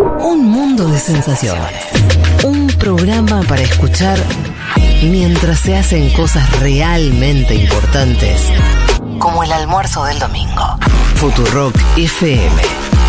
Un mundo de sensaciones. Un programa para escuchar mientras se hacen cosas realmente importantes, como el almuerzo del domingo. Futurock FM.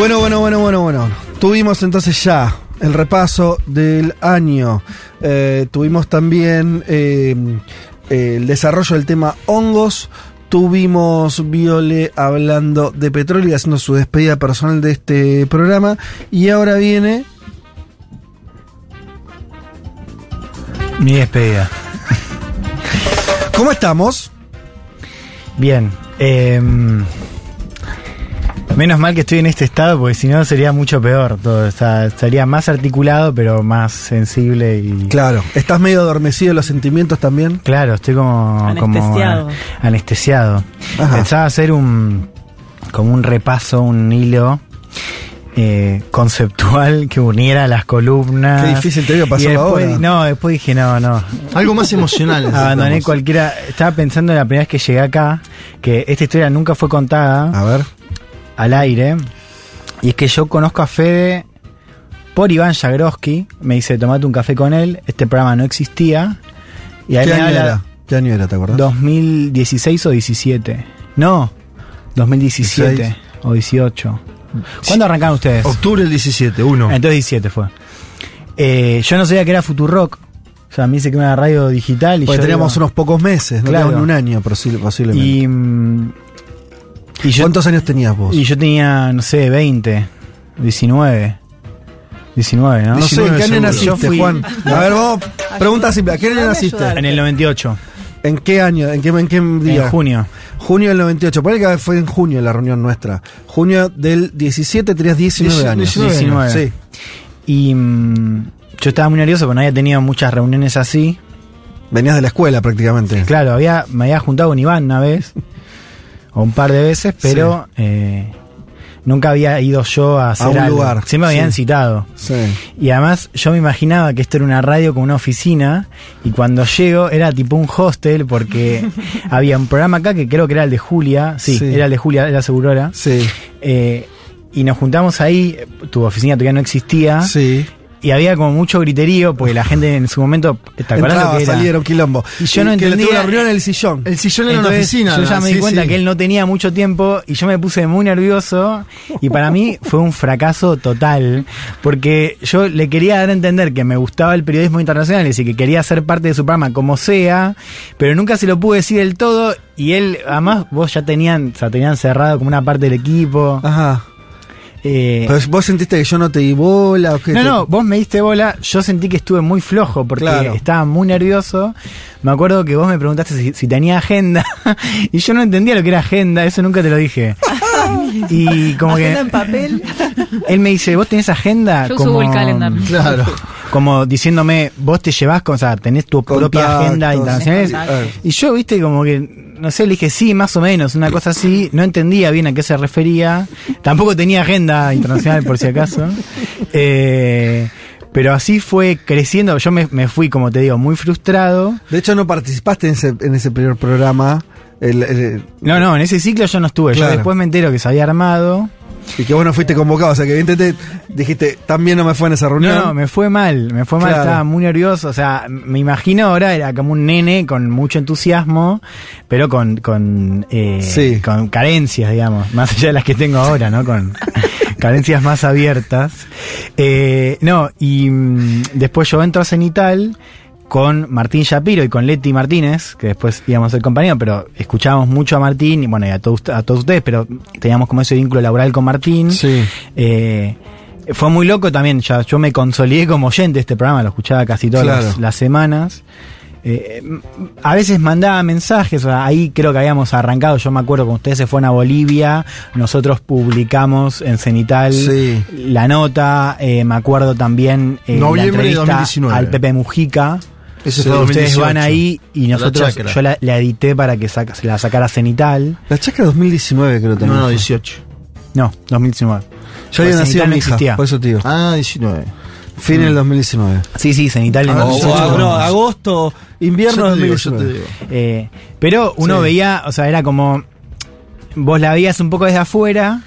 Bueno, bueno, bueno, bueno, bueno. Tuvimos entonces ya el repaso del año. Eh, tuvimos también eh, el desarrollo del tema hongos. Tuvimos Viole hablando de petróleo y haciendo su despedida personal de este programa. Y ahora viene. Mi despedida. ¿Cómo estamos? Bien. em, menos mal que estoy en este estado, porque si no sería mucho peor todo. O sea, estaría más articulado, pero más sensible y. Claro. ¿Estás medio adormecido en los sentimientos también? Claro, estoy como. como, Anestesiado. eh, anestesiado. Ajá. Pensaba hacer un. como un repaso, un hilo. eh, conceptual que uniera las columnas. Qué difícil te digo, después- ahora. No, después dije, no, no. Algo más emocional. Abandoné cualquiera. Estaba pensando en la primera vez que llegué acá, que esta historia nunca fue contada A ver. Al aire. Y es que yo conozco a Fede por Iván Jagroski. Me dice, tomate un café con él. Este programa no existía. Y ahí ¿Qué año habla era? ¿Qué año era, te acordás? 2016 o 17. No, 2017 16. o 18. ¿Cuándo arrancaron ustedes? Octubre del 17, uno. Entonces 17 fue. Eh, yo no sabía que era Futurock. O sea, me dice que era una radio digital. Y Porque yo teníamos digo- unos pocos meses, no Claro. un año posi- posiblemente. Y, mm, y yo, ¿Cuántos años tenías vos? y yo tenía, no sé, 20, 19. 19, ¿no? No sé, ¿en qué año naciste, fui- Juan? A ver, vos, pregunta simple, ¿a qué año naciste? En el 98, ¿En qué año? ¿En qué, en qué día? en junio. Junio del 98. Ponele que fue en junio la reunión nuestra. Junio del 17 tenías 19 años. 19. 19. Sí. Y mm, yo estaba muy nervioso porque no había tenido muchas reuniones así. Venías de la escuela prácticamente. Claro, había, me había juntado con Iván una vez, o un par de veces, pero eh, nunca había ido yo a hacer un algo. lugar, Siempre me habían sí. citado. Sí. Y además yo me imaginaba que esto era una radio con una oficina y cuando llego era tipo un hostel porque había un programa acá que creo que era el de Julia, sí, Sí. era el de Julia, era Segurora, Sí. eh, y nos juntamos ahí, tu oficina todavía no existía Sí. Y había como mucho griterío porque la gente en su momento, ¿te Entraba, que era? salía, era un quilombo. Y yo no que le tuvo entendía- una reunión en el sillón. El sillón era una Entonces, oficina. Yo ya ¿no? me di Sí, cuenta sí. que él no tenía mucho tiempo y yo me puse muy nervioso y para mí fue un fracaso total porque yo le quería dar a entender que me gustaba el periodismo internacional y que quería ser parte de su programa como sea, pero nunca se lo pude decir del todo y él, además vos ya tenían, o sea, tenían cerrado como una parte del equipo. Ajá. Eh, Pero vos sentiste que yo no te di bola o qué no, te- no, vos me diste bola, yo sentí que estuve muy flojo porque Claro. estaba muy nervioso. Me acuerdo que vos me preguntaste si, si tenía agenda y yo no entendía lo que era agenda, eso nunca te lo dije. y como Agenda que en papel. él me dice, ¿vos tenés agenda? Yo como, subo el calendar. Claro. Como diciéndome, vos te llevas, con, o sea, tenés tu propia agenda internacional. Y yo, viste, como que, no sé, le dije sí, más o menos, una cosa así. No entendía bien a qué se refería. Tampoco tenía agenda internacional, por si acaso. Eh, pero así fue creciendo. Yo me, me fui, como te digo, muy frustrado. De hecho, no participaste en ese, en ese primer programa. El- el- No, no, en ese ciclo yo no estuve. Claro. Yo después me entero que se había armado. Y que vos no fuiste convocado. O sea, que evidentemente dijiste, también no me fue en esa reunión. No, no, me fue mal, me fue mal, Claro. estaba muy nervioso, o sea, me imagino ahora era como un nene con mucho entusiasmo, pero con, con, eh, Sí. con carencias, digamos, más allá de las que tengo ahora, ¿no? Con carencias más abiertas. Eh, no, y mm, después yo entro a Cenital con Martín Shapiro y con Leti Martínez, que después íbamos a ser compañeros, pero escuchábamos mucho a Martín y bueno, y a todos, a todos ustedes, pero teníamos como ese vínculo laboral con Martín. Sí. Eh, fue muy loco también, ya, yo me consolidé como oyente de este programa, lo escuchaba casi todas Claro. las, las semanas. Eh, a veces mandaba mensajes, ahí creo que habíamos arrancado, yo me acuerdo cuando ustedes se fueron a Bolivia, nosotros publicamos en Cenital Sí. la nota, eh, me acuerdo también eh, la de entrevista 2019. al Pepe Mujica, Ese Sí, fue Ustedes 2018. van ahí y nosotros, yo la, la edité para que saca- se la sacara Cenital. La chacra 2019 creo No, también. no, fue. 18. No, 2019. Ya había nacido no mi hija, existía. por eso digo. Ah, 19. Fin del 2019. Sí, sí, Cenital en Ah, o- sí, no, sí. agosto, invierno Yo te digo, yo 2019. te digo. Eh, pero uno Sí. veía, o sea, era como. Vos la veías un poco desde afuera,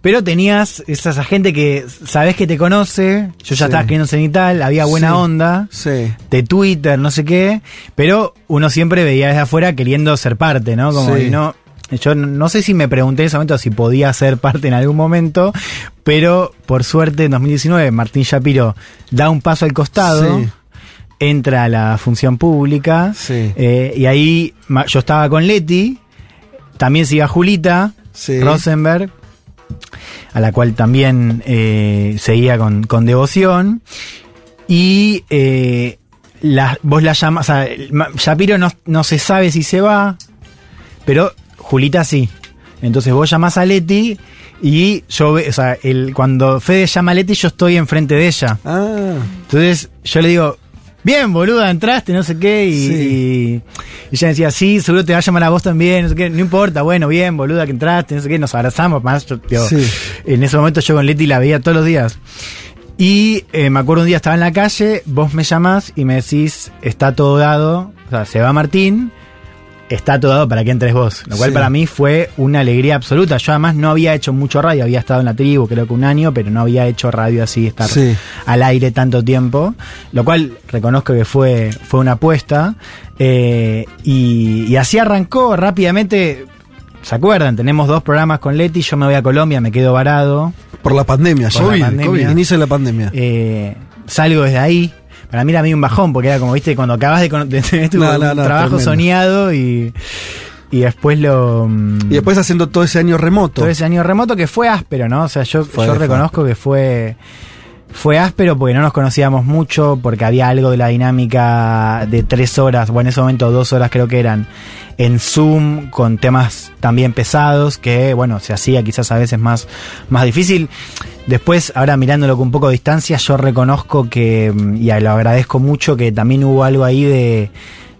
pero tenías esa, gente que sabés que te conoce. Yo ya Sí. estaba escribiendo cenital, había buena Sí. onda, Sí. de Twitter, no sé qué, pero uno siempre veía desde afuera queriendo ser parte, ¿no? Como y no. Yo no- sé si me pregunté en ese momento si podía ser parte en algún momento, pero por suerte en 2019 Martín Shapiro da un paso al costado, Sí. entra a la función pública, Sí. eh, y ahí yo estaba con Leti, también se iba Julita, Sí. Rosenberg, a la cual también eh, seguía con, con devoción. Y eh, la- vos la llamas, o sea, Shapiro no, no se sabe si se va, pero Julita sí. Entonces vos llamás a Leti y yo, ve- o sea, el, cuando Fede llama a Leti, yo estoy enfrente de ella. Ah, Entonces yo le digo, bien, boluda, entraste, no sé qué, y, Sí. y- y ella decía, sí, seguro te va a llamar a vos también, no sé qué, no importa, bueno, bien, boluda, que entraste, no sé qué, nos abrazamos, más, yo, digo, Sí. En ese momento yo con Leti la veía todos los días. Y eh, me acuerdo un día estaba en la calle, vos me llamás y me decís, está todo dado, o sea, se va Martín, está todo dado para que entres vos. Lo cual Sí. para mí fue una alegría absoluta. Yo además no había hecho mucho radio, había estado en la tribu creo que un año, pero no había hecho radio así, estar Sí. al aire tanto tiempo. Lo cual reconozco que fue, fue una apuesta. Eh, y, y así arrancó rápidamente. ¿Se acuerdan? Tenemos dos programas con Leti, yo me voy a Colombia, me quedo varado. por la pandemia, ya. Por la COVID, pandemia. COVID, inicio de la pandemia. Eh, salgo desde ahí. Para mí era medio un bajón, porque era como, viste, cuando acabas de, tener tu No, no, no, trabajo tremendo. soñado y, y después lo... mm, y después haciendo todo ese año remoto. todo ese año remoto que fue áspero, ¿no? O sea, yo, Fue- yo reconozco que fue fue áspero porque no nos conocíamos mucho, porque había algo de la dinámica de tres horas, o en ese momento dos horas creo que eran, en Zoom, con temas también pesados, que bueno, se hacía quizás a veces más, más difícil. Después, ahora mirándolo con un poco de distancia, yo reconozco que, mm, y lo agradezco mucho, que también hubo algo ahí de,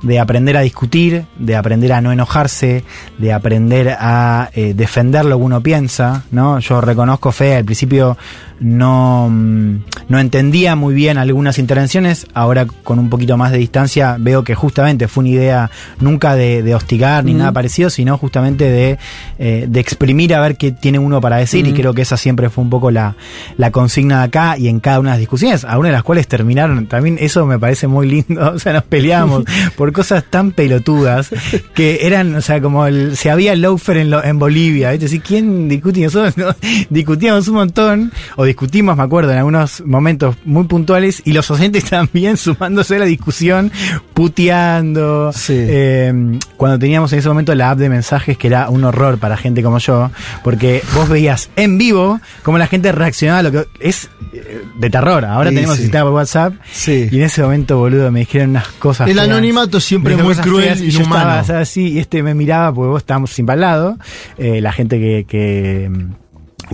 de aprender a discutir, de aprender a no enojarse, de aprender a eh, defender lo que uno piensa, ¿no? Yo reconozco, Fe, al principio no, mm, no entendía muy bien algunas intervenciones, ahora con un poquito más de distancia veo que justamente fue una idea nunca de, de hostigar ni nada parecido, sino justamente de, eh, de exprimir a ver qué tiene uno para decir. Y creo que esa siempre fue un poco la, la consigna de acá y en cada una de las discusiones, algunas de las cuales terminaron, también eso me parece muy lindo, o sea, nos peleamos por cosas tan pelotudas que eran, o sea, como el, se había loafer en, lo- en Bolivia, ¿viste? Así, ¿quién discute? Y Nosotros no, discutíamos un montón, o discutimos, me acuerdo, en algunos momentos muy puntuales, y los oyentes también sumándose a la discusión, puteando, Sí. eh, cuando teníamos en ese momento la app de mensajes que era un horror para gente como yo, porque vos veías en vivo cómo la gente reaccionaba a lo que es eh, de terror. Ahora Sí, tenemos sí. sistema por WhatsApp Sí. y en ese momento, boludo, me dijeron unas cosas. El feas. anonimato siempre Me dijeron muy cruel feas y yo inhumano. estaba así y este me miraba porque vos estábamos sin al lado. Eh, la gente que, que,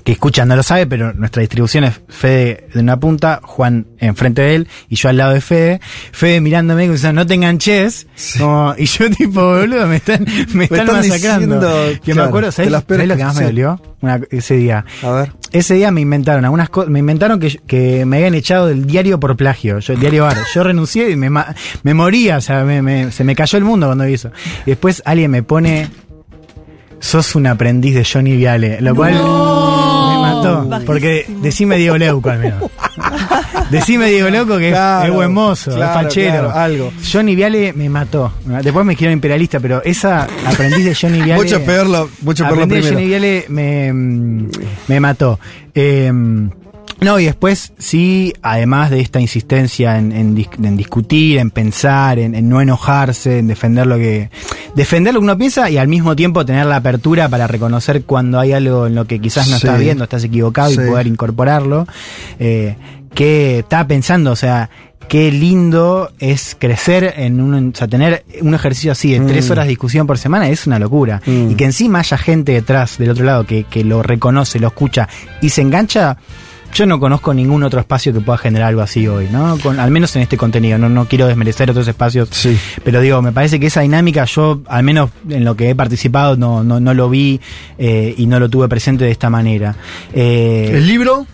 que escucha no lo sabe, pero nuestra distribución es Fede de una punta, Juan enfrente de él y yo al lado de Fede. Fede mirándome y diciendo, no te enganches. Como- y yo tipo, boludo, me están, me están, están masacrando. diciendo, que me acuerdo, ¿sabes, ¿sabes lo que más me dolió? Una- ese día. A ver. Ese día me inventaron algunas cosas, me inventaron que, que me habían echado del diario por plagio, yo, el diario Bar. Yo renuncié y me, me moría, o sea, me- me- se me cayó el mundo cuando vi eso. Y después alguien me pone, sos un aprendiz de Johnny Viale, lo cual me mató. Porque decime Diego Leuco al menos. Decime Diego Leuco que es- Claro, es buen mozo, claro, es fachero. claro, algo. Johnny Viale me mató. Después me quiero imperialista, pero esa aprendiz de Johnny Viale. Mucho peor lo, mucho peor lo primero. Johnny Viale me, mm, me mató. Eh, no, y después sí, además de esta insistencia en, en dis- en discutir, en pensar, en, en no enojarse, en defender lo que defender lo que uno piensa y al mismo tiempo tener la apertura para reconocer cuando hay algo en lo que quizás no Sí. estás viendo, estás equivocado Sí. y poder incorporarlo. Eh, que estaba pensando, o sea, qué lindo es crecer en un, o sea, tener un ejercicio así de tres Mm. horas de discusión por semana es una locura. Mm. Y que encima haya gente detrás, del otro lado, que, que lo reconoce, lo escucha y se engancha, yo no conozco ningún otro espacio que pueda generar algo así hoy, ¿no? Con, al menos en este contenido, no, no quiero desmerecer otros espacios, Sí. pero digo, me parece que esa dinámica yo, al menos en lo que he participado, no, no, no lo vi eh, y no lo tuve presente de esta manera. Eh, El libro,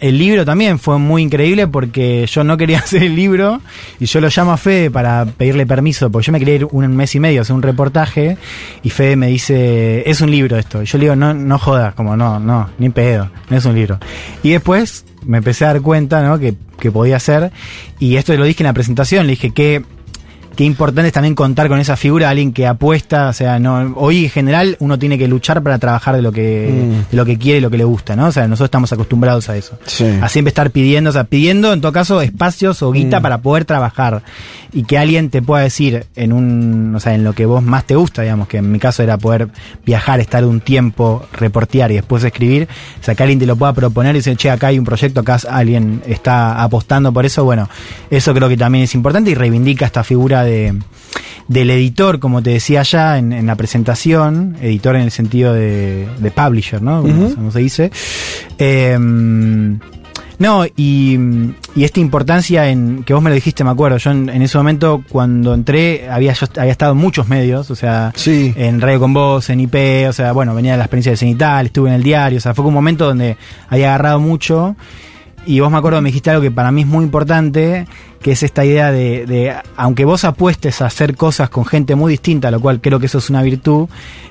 el libro también fue muy increíble porque yo no quería hacer el libro y yo lo llamo a Fede para pedirle permiso, porque yo me quería ir un mes y medio a hacer un reportaje y Fede me dice, es un libro esto. Y yo le digo, no, no jodas, como no, no, ni pedo, no es un libro. Y después me empecé a dar cuenta, ¿no? Que, que podía ser y esto lo dije en la presentación, le dije que qué importante es también contar con esa figura alguien que apuesta, o sea, no hoy en general uno tiene que luchar para trabajar de lo que Mm. de lo que quiere y lo que le gusta, ¿no? O sea, nosotros estamos acostumbrados a eso. Sí. A siempre estar pidiendo, o sea, pidiendo en todo caso espacios o guita Mm. para poder trabajar y que alguien te pueda decir en un, o sea, en lo que vos más te gusta, digamos, que en mi caso era poder viajar, estar un tiempo, reportear y después escribir, o sea, que alguien te lo pueda proponer y decir, che, acá hay un proyecto, acá alguien está apostando por eso, bueno, eso creo que también es importante y reivindica esta figura de del editor, como te decía ya en, en la presentación, editor en el sentido de, de publisher, ¿no? Como, se dice. Eh, no, y, y esta importancia en que vos me lo dijiste, me acuerdo. Yo en, en ese momento, cuando entré, había, yo había estado en muchos medios, o sea, Sí. en Radio con Vos, en IP, o sea, bueno, venía de la experiencia de Cenital, estuve en el diario, o sea, fue un momento donde había agarrado mucho. Y vos me acuerdo, me dijiste algo que para mí es muy importante, que es esta idea de, de, aunque vos apuestes a hacer cosas con gente muy distinta, lo cual creo que eso es una virtud,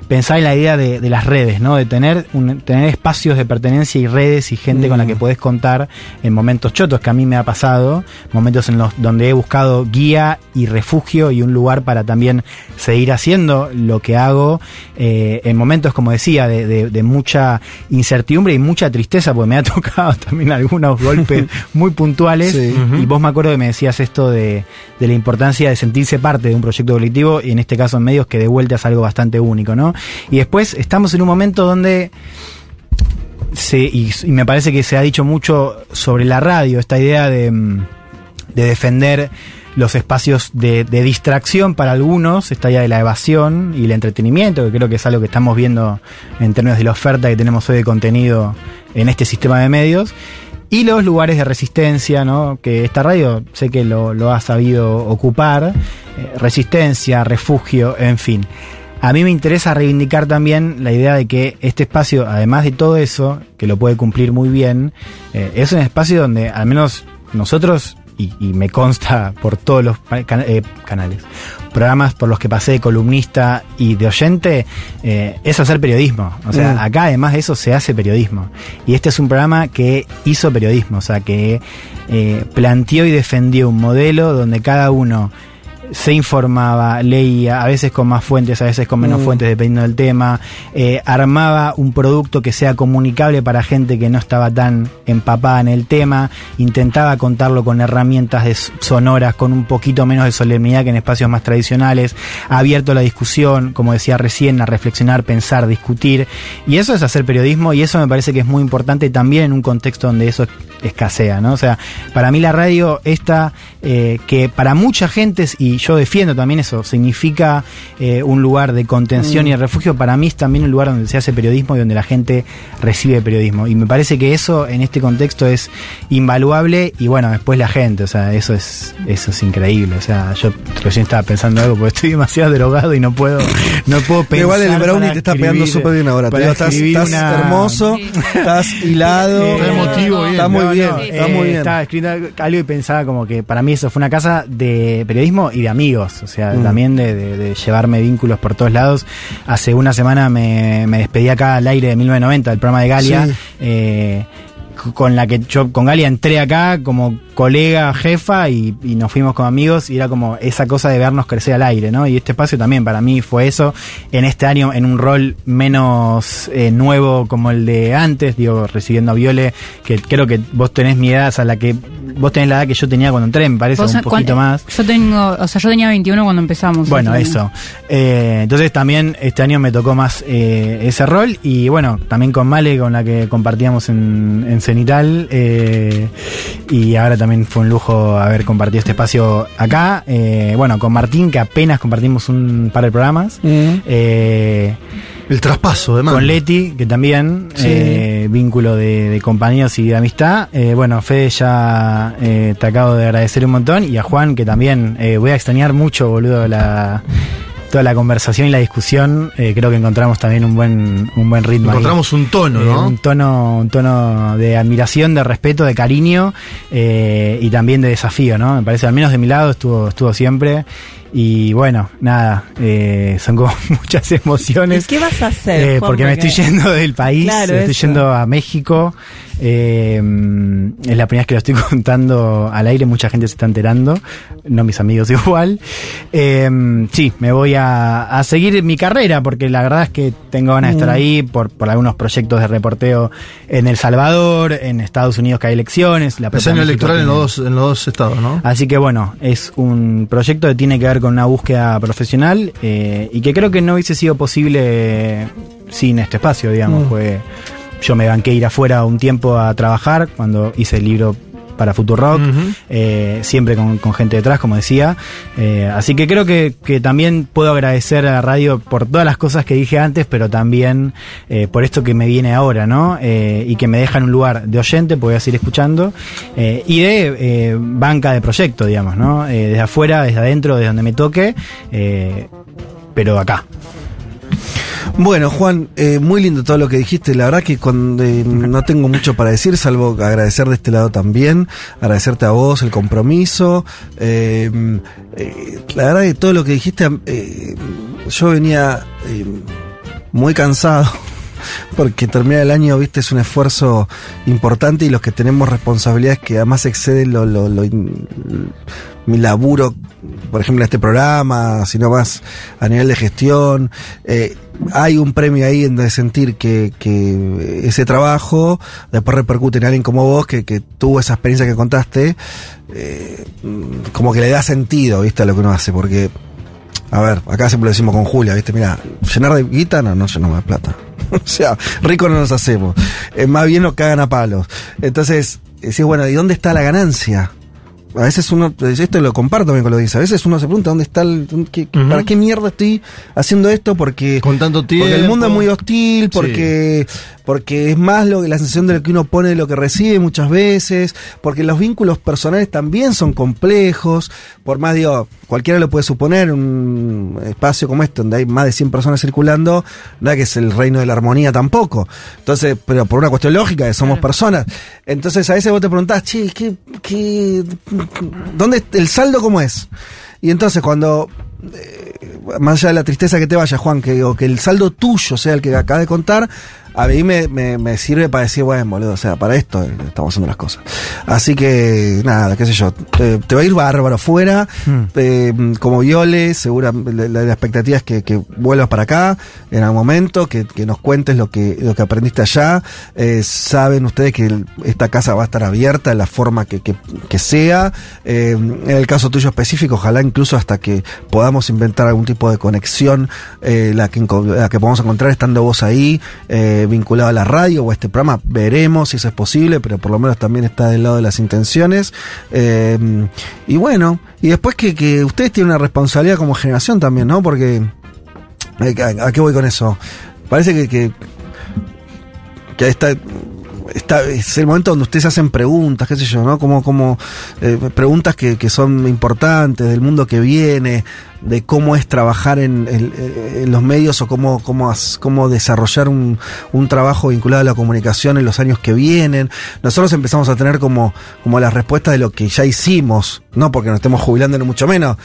pensar en la idea de, de las redes, ¿no? De tener, un- tener espacios de pertenencia y redes y gente con la que podés contar en momentos chotos, que a mí me ha pasado, momentos en los donde he buscado guía y refugio y un lugar para también seguir haciendo lo que hago, eh, en momentos, como decía, de, de- de mucha incertidumbre y mucha tristeza, porque me ha tocado también algunos golpes muy puntuales, Sí. y vos me acuerdo que me decías esto de, de la importancia de sentirse parte de un proyecto colectivo, y en este caso en medios, que de vuelta es algo bastante único, ¿no? Y después estamos en un momento donde se, y, y me parece que se ha dicho mucho sobre la radio, esta idea de, mm, de defender los espacios de, de distracción para algunos, esta idea de la evasión y el entretenimiento, que creo que es algo que estamos viendo en términos de la oferta que tenemos hoy de contenido en este sistema de medios. Y los lugares de resistencia, ¿no? Que esta radio sé que lo, ha sabido ocupar. eh, resistencia, refugio, en fin. A mí me interesa reivindicar también la idea de que este espacio, además de todo eso, que lo puede cumplir muy bien, eh, es un espacio donde al menos nosotros, y, y me consta por todos los eh, canales, programas por los que pasé de columnista y de oyente, eh, es hacer periodismo. O sea, Mm. acá además de eso se hace periodismo. Y este es un programa que hizo periodismo, o sea, que eh, planteó y defendió un modelo donde cada uno se informaba, leía, a veces con más fuentes, a veces con menos Mm. fuentes, dependiendo del tema, eh, armaba un producto que sea comunicable para gente que no estaba tan empapada en el tema, intentaba contarlo con herramientas de sonoras, con un poquito menos de solemnidad que en espacios más tradicionales, abierto a la discusión, como decía recién, a reflexionar, pensar, discutir, y eso es hacer periodismo, y eso me parece que es muy importante también en un contexto donde eso escasea, ¿no? O sea, para mí la radio esta, eh, que para mucha gente, es- y yo defiendo también eso, significa eh, un lugar de contención y de refugio, para mí es también un lugar donde se hace periodismo y donde la gente recibe periodismo. Y me parece que eso en este contexto es invaluable y bueno, después la gente, o sea, eso es, eso es increíble. O sea, yo recién estaba pensando algo porque estoy demasiado drogado y no puedo, no puedo pensar. Igual el brownie te está pegando súper bien ahora. Para estás escribir estás una- hermoso, Sí. estás hilado. Eh, Está emotivo, bien. Está muy No, bien, no, está eh, muy bien. Estaba escribiendo algo y pensaba como que para mí eso fue una casa de periodismo y de amigos, o sea, Mm. también de, de- de llevarme vínculos por todos lados. Hace una semana me, me despedí acá al aire de 1990, del programa de Galia. Sí. eh, con la que yo con Galia entré acá como colega, jefa y, y nos fuimos como amigos y era como esa cosa de vernos crecer al aire, ¿no? Y este espacio también para mí fue eso, en este año en un rol menos eh, nuevo como el de antes, digo, recibiendo a Viole, que creo que vos tenés mi edad, o sea, la que vos tenés la edad que yo tenía cuando entré, me parece, un poquito cuan- más. Yo tengo, o sea, yo tenía 21 cuando empezamos. Bueno, eso. Eh, entonces también este año me tocó más eh, ese rol y bueno, también con Male, con la que compartíamos en, en Cenital. eh, y ahora también fue un lujo haber compartido este espacio acá. Eh, bueno, con Martín, que apenas compartimos un par de programas. Mm. Eh, El traspaso de mando. con Leti, que también, Sí. eh, vínculo de, de compañeros y de amistad. Eh, bueno, Fede ya eh, te acabo de agradecer un montón. Y a Juan, que también eh, voy a extrañar mucho, boludo, la, toda la conversación y la discusión. Eh, creo que encontramos también un buen, un buen ritmo. ahí. Encontramos un tono, Eh, ¿no? un tono, un tono de admiración, de respeto, de cariño eh, y también de desafío, ¿no? Me parece, al menos de mi lado estuvo, estuvo siempre. Y bueno, nada, eh, son como muchas ¿Y emociones. qué vas a hacer? Eh, Juan? porque me estoy yendo del país, Claro, estoy eso. yendo a México. eh, es la primera vez que lo estoy contando al aire, mucha gente se está enterando, no mis amigos igual. Eh, sí, me voy a, a seguir mi carrera porque la verdad es que tengo ganas de estar ahí por, por algunos proyectos de reporteo en El Salvador, en Estados Unidos que hay elecciones. La Es año electoral en los, dos, en los dos estados, ¿no? Así que bueno, es un proyecto que tiene que ver con una búsqueda profesional eh, y que creo que no hubiese sido posible sin este espacio, digamos. Mm. Pues yo me banqué ir afuera un tiempo a trabajar cuando hice el libro para Futurock, Ujú. eh, siempre con, con gente detrás, como decía. Eh, así que creo que, que también puedo agradecer a la radio por todas las cosas que dije antes, pero también eh, por esto que me viene ahora, ¿no? Eh, y que me deja en un lugar de oyente, porque voy a seguir escuchando, eh, y de eh, banca de proyecto, digamos, ¿no? Desde afuera, desde adentro, desde donde me toque, eh, pero acá. Bueno, Juan, eh, muy lindo todo lo que dijiste. La verdad que cuando, eh, no tengo mucho para decir, salvo agradecer de este lado también, agradecerte a vos el compromiso. Eh, eh, la verdad que todo lo que dijiste, eh, yo venía eh, muy cansado. Porque terminar el año, viste, es un esfuerzo importante y los que tenemos responsabilidades que además exceden lo, lo- lo mi laburo, por ejemplo, en este programa, sino más a nivel de gestión. eh, hay un premio ahí en de sentir que, que ese trabajo después repercute en alguien como vos que, que tuvo esa experiencia que contaste, eh, como que le da sentido, viste, a lo que uno hace, porque a ver, acá siempre lo decimos con Julia, ¿viste? Mira, llenar de guita no, no llenamos de plata. o sea, rico no nos hacemos. Eh, más bien nos cagan a palos. Entonces, decís, bueno, ¿y dónde está la ganancia? A veces uno, esto lo comparto también con lo que dice, a veces uno se pregunta dónde está el, qué-. ¿para qué mierda estoy haciendo esto? Porque, Con tanto tiempo. porque el mundo es muy hostil, porque, porque es más lo que la sensación de lo que uno pone de lo que recibe muchas veces, porque los vínculos personales también son complejos, por más digo, cualquiera lo puede suponer, un espacio como este donde hay más de 100 personas circulando, no es que es el reino de la armonía tampoco. Entonces, pero por una cuestión lógica, que somos personas. Entonces a veces vos te preguntás, che, ¿qué, qué, ¿dónde el saldo cómo es? Y entonces cuando eh, más allá de la tristeza que te vaya, Juan, que, o que el saldo tuyo sea el que acabas de contar, a mí me, me- me sirve para decir, bueno, boludo, o sea, para esto estamos haciendo las cosas. Así que, nada, qué sé yo, te, te va a ir bárbaro fuera, eh, como Viole, segura, la, la- expectativa es que, que vuelvas para acá en algún momento, que, que nos cuentes lo que, lo que aprendiste allá. Eh, saben ustedes que esta casa va a estar abierta en la forma que, que, que sea. Eh, en el caso tuyo específico, ojalá incluso hasta que podamos inventar algún tipo de conexión, eh, la, que, la que podamos encontrar estando vos ahí, eh, vinculado a la radio o a este programa, veremos si eso es posible, pero por lo menos también está del lado de las intenciones. Eh, y bueno, y después que, que ustedes tienen una responsabilidad como generación también, ¿no? Porque, eh, ¿a, a qué voy con eso? Parece que, que, que está, está, es el momento donde ustedes hacen preguntas, qué sé yo, ¿no? Como, como eh, preguntas que, que son importantes del mundo que viene, de cómo es trabajar en, en los medios o cómo, cómo, cómo desarrollar un, un trabajo vinculado a la comunicación en los años que vienen. Nosotros empezamos a tener como, como las respuestas de lo que ya hicimos, no porque nos estemos jubilando ni mucho menos,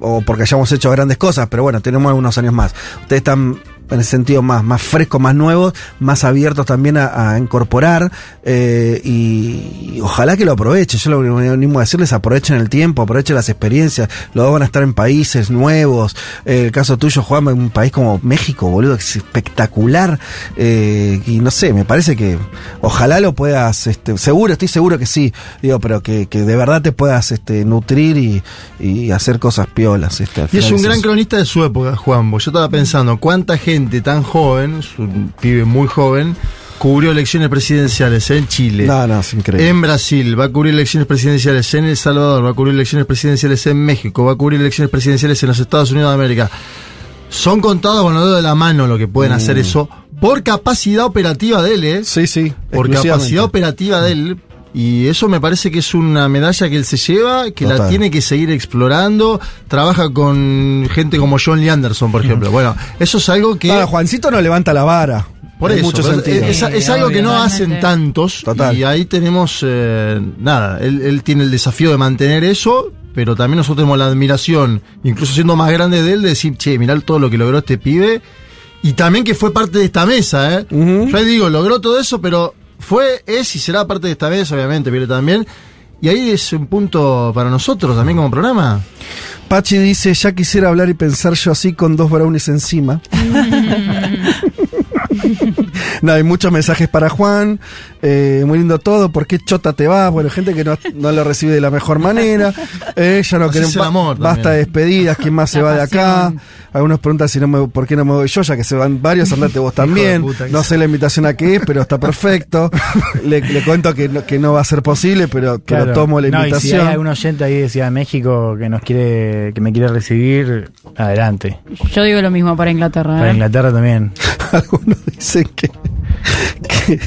o porque hayamos hecho grandes cosas, pero bueno, tenemos algunos años más. Ustedes están en ese sentido más, más frescos, más nuevos, más abiertos también a, a incorporar eh, y, y ojalá que lo aprovechen. Yo lo que me animo a decirles, aprovechen el tiempo, aprovechen las experiencias. Los dos van a estar en países nuevos. Eh, el caso tuyo, Juan, en un país como México, boludo, es espectacular. Eh, y no sé, me parece que ojalá lo puedas, este, seguro, estoy seguro que sí, digo, pero que, que de verdad te puedas este, nutrir y, y hacer cosas piolas. Este, Y es un gran cronista de su época, Juanbo. Yo estaba pensando, ¿cuánta gente tan joven, un pibe muy joven, cubrió elecciones presidenciales en Chile? No, no, es increíble. En Brasil, va a cubrir elecciones presidenciales en El Salvador, va a cubrir elecciones presidenciales en México, va a cubrir elecciones presidenciales en los Estados Unidos de América. son contados con los dedos de la mano lo que pueden hacer eso por capacidad operativa de él, ¿eh? Sí, sí. por capacidad operativa de él. Y eso me parece que es una medalla que él se lleva, que la tiene que seguir explorando. Trabaja con gente como John Lee Anderson, por ejemplo. Bueno, eso es algo que. Claro, Juancito no levanta la vara. Por en eso, es, algo que no hacen tantos. Total. Y ahí tenemos, eh, nada, él, él tiene el desafío de mantener eso, pero también nosotros tenemos la admiración, incluso siendo más grande de él, de decir, che, mirá todo lo que logró este pibe. Y también que fue parte de esta mesa, ¿eh? Yo ahí digo, logró todo eso, pero fue, es y será parte de esta mesa, obviamente, pero también. Y ahí es un punto para nosotros también como programa. Pachi dice, ya quisiera hablar y pensar yo así con dos brownies encima. no, hay muchos mensajes para Juan. Eh, muy lindo todo. ¿Por qué chota te vas? Bueno, gente que no, no lo recibe de la mejor manera. Eh, ya no queremos. amor basta de también. despedidas. ¿Quién más se va de acá? Algunos preguntan si no me, por qué no me voy yo, ya que se van varios. Andate vos también. puta No sé la invitación a qué es, pero está perfecto. le, le cuento que no, que no va a ser posible, pero, pero Claro. tomo la No, y si invitación. hay algún oyente ahí de Ciudad de México que nos quiere, que me quiere recibir, adelante. Yo digo lo mismo para Inglaterra. Para ¿eh? Inglaterra también. Algunos dicen que, que,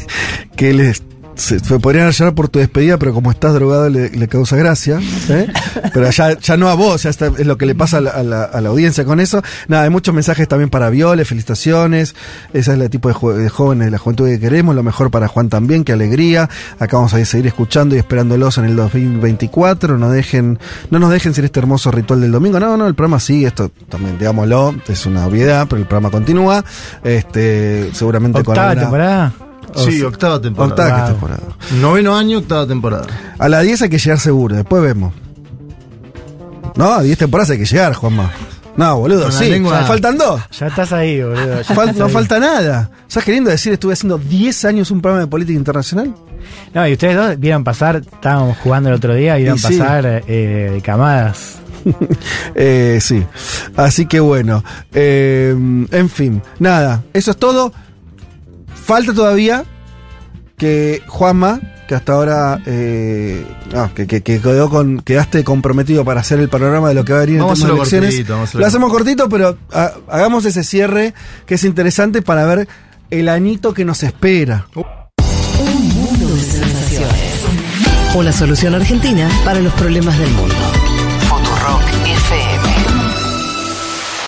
que les se, se podrían hallar por tu despedida, pero como estás drogado le, le causa gracia. ¿eh? Pero ya, ya no a vos, ya está- es lo que le pasa a la, a la- a la audiencia con eso. Nada, hay muchos mensajes también para Viole, felicitaciones. Esa es el tipo de, jo- de jóvenes de la juventud que queremos. Lo mejor para Juan también, qué alegría. Acá vamos a seguir escuchando y esperándolos en el 2024. No, dejen, no nos dejen sin este hermoso ritual del domingo. No, no, el programa sigue, esto también, digámoslo, es una obviedad, pero el programa continúa. Este, seguramente con Octava alguna- temporada. Sí, octava temporada. Octava Wow. temporada. Noveno año, octava temporada. A la 10 hay que llegar seguro, después vemos. No, a 10 temporadas hay que llegar, Juanma. No, boludo, sí. lengua- Faltan dos. Ya estás ahí, boludo. ya Fal- estás no ahí. falta nada. ¿Estás queriendo decir estuve haciendo 10 años un programa de política internacional? No, y ustedes dos vieron pasar, estábamos jugando el otro día, vieron Y sí. pasar eh, de camadas. Eh, sí. Así que bueno. eh, en fin. Nada. Eso es todo. Falta todavía que Juanma, que hasta ahora eh, ah, que, que- que quedó con, quedaste comprometido para hacer el panorama de lo que va a venir en Vamos hacerlo elecciones. cortito, vamos a hacerlo lo hacemos cortito, pero ha- hagamos ese cierre que es interesante para ver el anito que nos espera. Un mundo de sensaciones. Una solución argentina para los problemas del mundo. Futurock.